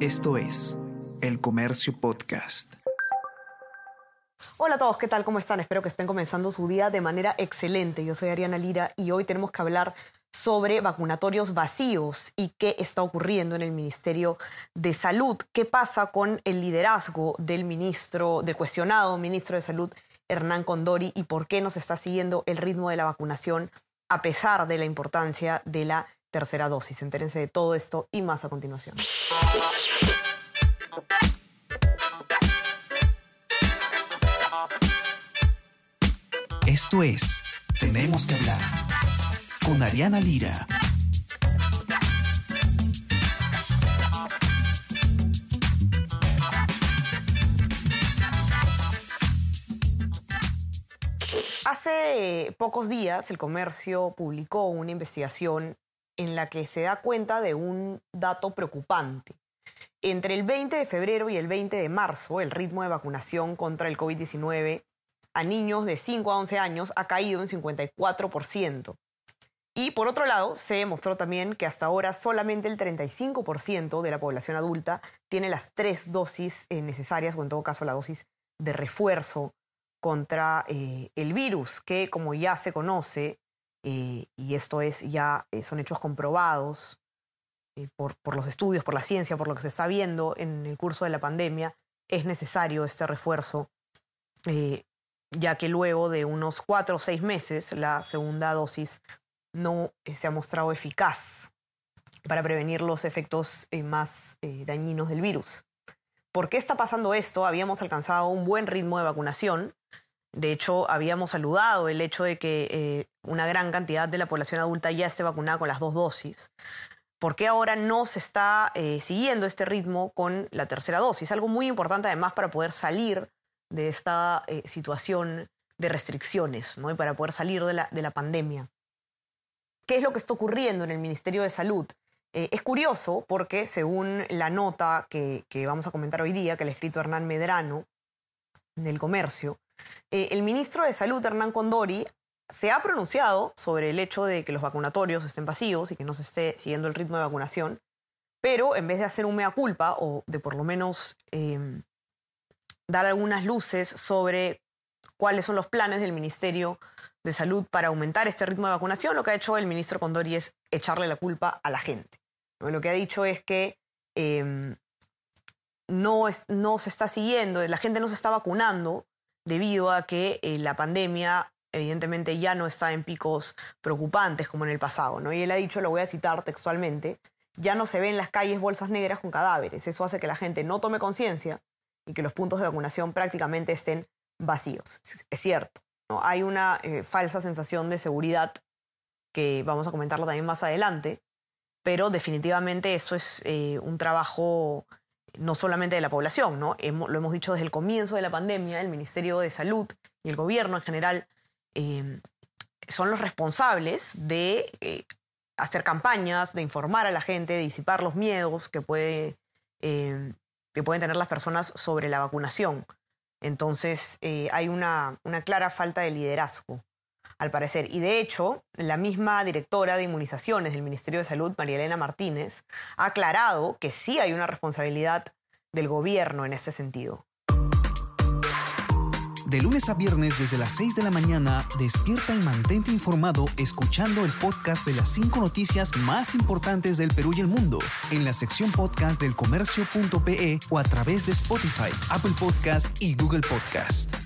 Esto es El Comercio Podcast. Hola a todos, ¿qué tal? ¿Cómo están? Espero que estén comenzando su día de manera excelente. Yo soy Ariana Lira y hoy tenemos que hablar sobre vacunatorios vacíos y qué está ocurriendo en el Ministerio de Salud. ¿Qué pasa con el liderazgo del ministro, del cuestionado ministro de Salud, Hernán Condori, y por qué no se está siguiendo el ritmo de la vacunación a pesar de la importancia de la tercera dosis? Entérense de todo esto y más a continuación. Esto es Tenemos que hablar con Ariana Lira. Hace pocos días el comercio publicó una investigación en la que se da cuenta de un dato preocupante. Entre el 20 de febrero y el 20 de marzo, el ritmo de vacunación contra el COVID-19 a niños de 5 a 11 años ha caído en 54%. Y por otro lado, se demostró también que hasta ahora solamente el 35% de la población adulta tiene las tres dosis eh, necesarias, o en todo caso la dosis de refuerzo contra eh, el virus, que como ya se conoce, eh, y esto es ya son hechos comprobados por, por los estudios, por la ciencia, por lo que se está viendo en el curso de la pandemia, es necesario este refuerzo ya que luego de unos cuatro o seis meses la segunda dosis no eh, se ha mostrado eficaz para prevenir los efectos eh, más eh, dañinos del virus. ¿Por qué está pasando esto? Habíamos alcanzado un buen ritmo de vacunación. De hecho, habíamos saludado el hecho de que una gran cantidad de la población adulta ya esté vacunada con las dos dosis. ¿Por qué ahora no se está siguiendo este ritmo con la tercera dosis? Algo muy importante además para poder salir de esta situación de restricciones ¿no? y para poder salir de la, de la pandemia. ¿Qué es lo que está ocurriendo en el Ministerio de Salud? Eh, es curioso porque según la nota que, vamos a comentar hoy día, que le ha escrito Hernán Medrano del Comercio, eh, el ministro de Salud, Hernán Condori, se ha pronunciado sobre el hecho de que los vacunatorios estén vacíos y que no se esté siguiendo el ritmo de vacunación, pero en vez de hacer un mea culpa o de por lo menos em, dar algunas luces sobre cuáles son los planes del Ministerio de Salud para aumentar este ritmo de vacunación, lo que ha hecho el ministro Condori es echarle la culpa a la gente. Lo que ha dicho es que em, no, no se está siguiendo, la gente no se está vacunando debido a que eh, la pandemia evidentemente ya no está en picos preocupantes como en el pasado. ¿no? Y él ha dicho, lo voy a citar textualmente, ya no se ven en las calles bolsas negras con cadáveres. Eso hace que la gente no tome conciencia y que los puntos de vacunación prácticamente estén vacíos. Es cierto. ¿no? Hay una eh, falsa sensación de seguridad que vamos a comentarlo también más adelante, pero definitivamente eso es eh, un trabajo no solamente de la población, ¿no? lo hemos dicho desde el comienzo de la pandemia, el Ministerio de Salud y el gobierno en general em, son los responsables de eh, hacer campañas, de informar a la gente, de disipar los miedos que, puede, em, que pueden tener las personas sobre la vacunación. Entonces eh, hay una, clara falta de liderazgo, al parecer. Y de hecho, la misma directora de inmunizaciones del Ministerio de Salud, María Elena Martínez, ha aclarado que sí hay una responsabilidad del gobierno en este sentido. De lunes a viernes desde las 6 de la mañana, despierta y mantente informado escuchando el podcast de las 5 noticias más importantes del Perú y el mundo en la sección podcast del comercio.pe o a través de Spotify, Apple Podcast y Google Podcast.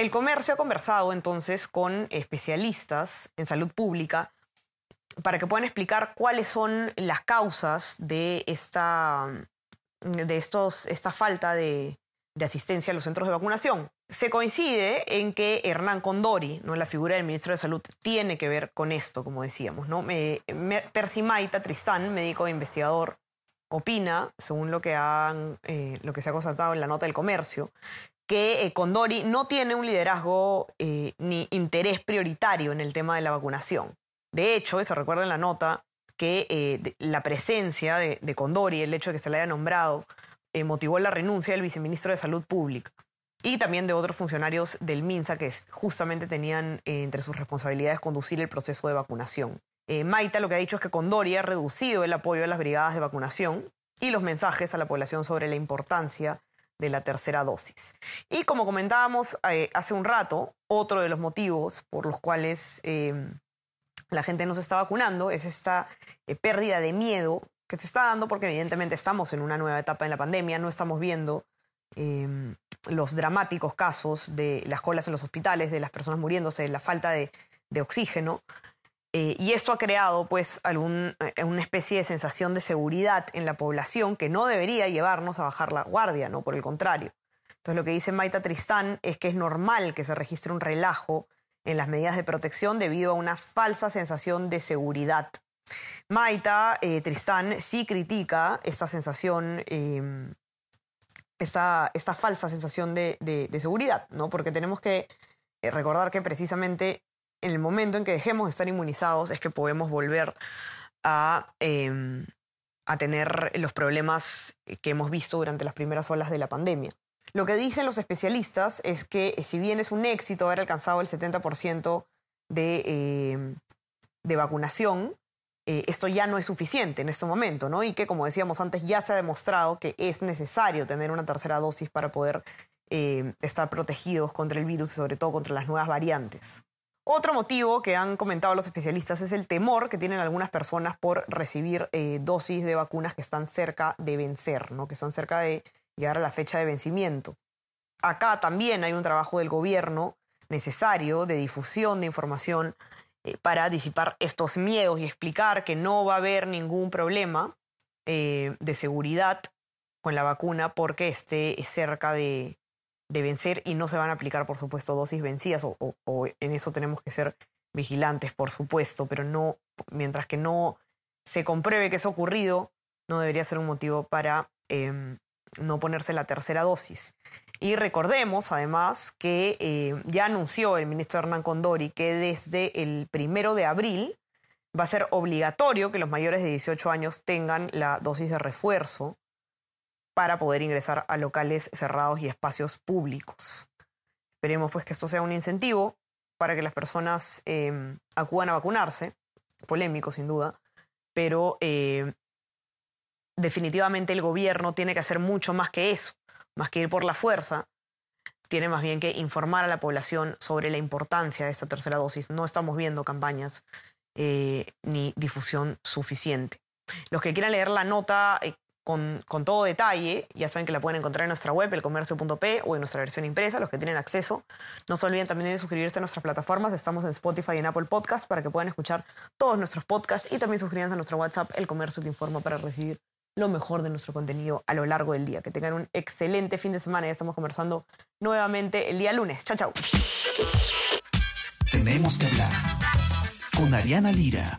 El comercio ha conversado entonces con especialistas en salud pública para que puedan explicar cuáles son las causas de esta de estos, esta falta de, asistencia a los centros de vacunación. se coincide en que Hernán Condori, ¿no? la figura del ministro de Salud, tiene que ver con esto, como decíamos. ¿no? Me, Percy Maita Tristán, médico e investigador, opina, según lo que, han, eh, lo que se ha constatado en la nota del comercio, que eh, Condori no tiene un liderazgo eh, ni interés prioritario en el tema de la vacunación. De hecho, se recuerda en la nota que la presencia de, de, Condori, el hecho de que se le haya nombrado, motivó la renuncia del viceministro de Salud Pública y también de otros funcionarios del MINSA que justamente tenían entre sus responsabilidades conducir el proceso de vacunación. Eh, Maita lo que ha dicho es que Condori ha reducido el apoyo a las brigadas de vacunación y los mensajes a la población sobre la importancia de la tercera dosis. Y como comentábamos eh, hace un rato, otro de los motivos por los cuales eh, la gente no se está vacunando es esta pérdida de miedo que se está dando porque evidentemente estamos en una nueva etapa en la pandemia, no estamos viendo los dramáticos casos de las colas en los hospitales, de las personas muriéndose, de la falta de oxígeno. Eh, y esto ha creado pues eh, una especie de sensación de seguridad en la población que no debería llevarnos a bajar la guardia, no por el contrario. Entonces lo que dice Maita Tristán es que es normal que se registre un relajo en las medidas de protección debido a una falsa sensación de seguridad. Maita eh, Tristán sí critica esta sensación, em, esta, esta, falsa sensación de, de, seguridad, ¿no? porque tenemos que recordar que precisamente en el momento en que dejemos de estar inmunizados es que podemos volver a, em, a tener los problemas que hemos visto durante las primeras olas de la pandemia. Lo que dicen los especialistas es que si bien es un éxito haber alcanzado el 70% de, em, de vacunación, eh, esto ya no es suficiente en este momento, ¿no? Y que, como decíamos antes, ya se ha demostrado que es necesario tener una tercera dosis para poder em, estar protegidos contra el virus y sobre todo contra las nuevas variantes. Otro motivo que han comentado los especialistas es el temor que tienen algunas personas por recibir eh, dosis de vacunas que están cerca de vencer, ¿no? que están cerca de llegar a la fecha de vencimiento. Acá también hay un trabajo del gobierno necesario de difusión de información eh, para disipar estos miedos y explicar que no va a haber ningún problema eh, de seguridad con la vacuna porque esté cerca de, de vencer y no se van a aplicar, por supuesto, dosis vencidas o, en eso tenemos que ser vigilantes, por supuesto, pero no, mientras que no se compruebe que eso ha ocurrido, no debería ser un motivo para em, no ponerse la tercera dosis. Y recordemos, además, que eh, ya anunció el ministro Hernán Condori que desde el primero de abril va a ser obligatorio que los mayores de 18 años tengan la dosis de refuerzo para poder ingresar a locales cerrados y espacios públicos. Esperemos pues que esto sea un incentivo para que las personas em, acudan a vacunarse, polémico sin duda, pero eh, definitivamente el gobierno tiene que hacer mucho más que eso, más que ir por la fuerza, tiene más bien que informar a la población sobre la importancia de esta tercera dosis. No estamos viendo campañas eh, ni difusión suficiente. Los que quieran leer la nota con, todo detalle. Ya saben que la pueden encontrar en nuestra web, elcomercio.p o en nuestra versión impresa, los que tienen acceso. No se olviden también de suscribirse a nuestras plataformas. Estamos en Spotify y en Apple Podcast para que puedan escuchar todos nuestros podcasts y también suscríbanse a nuestro WhatsApp, El Comercio Te Informa, para recibir lo mejor de nuestro contenido a lo largo del día. Que tengan un excelente fin de semana. Ya estamos conversando nuevamente el día lunes. Chao, chao. Tenemos que hablar con Ariana Lira.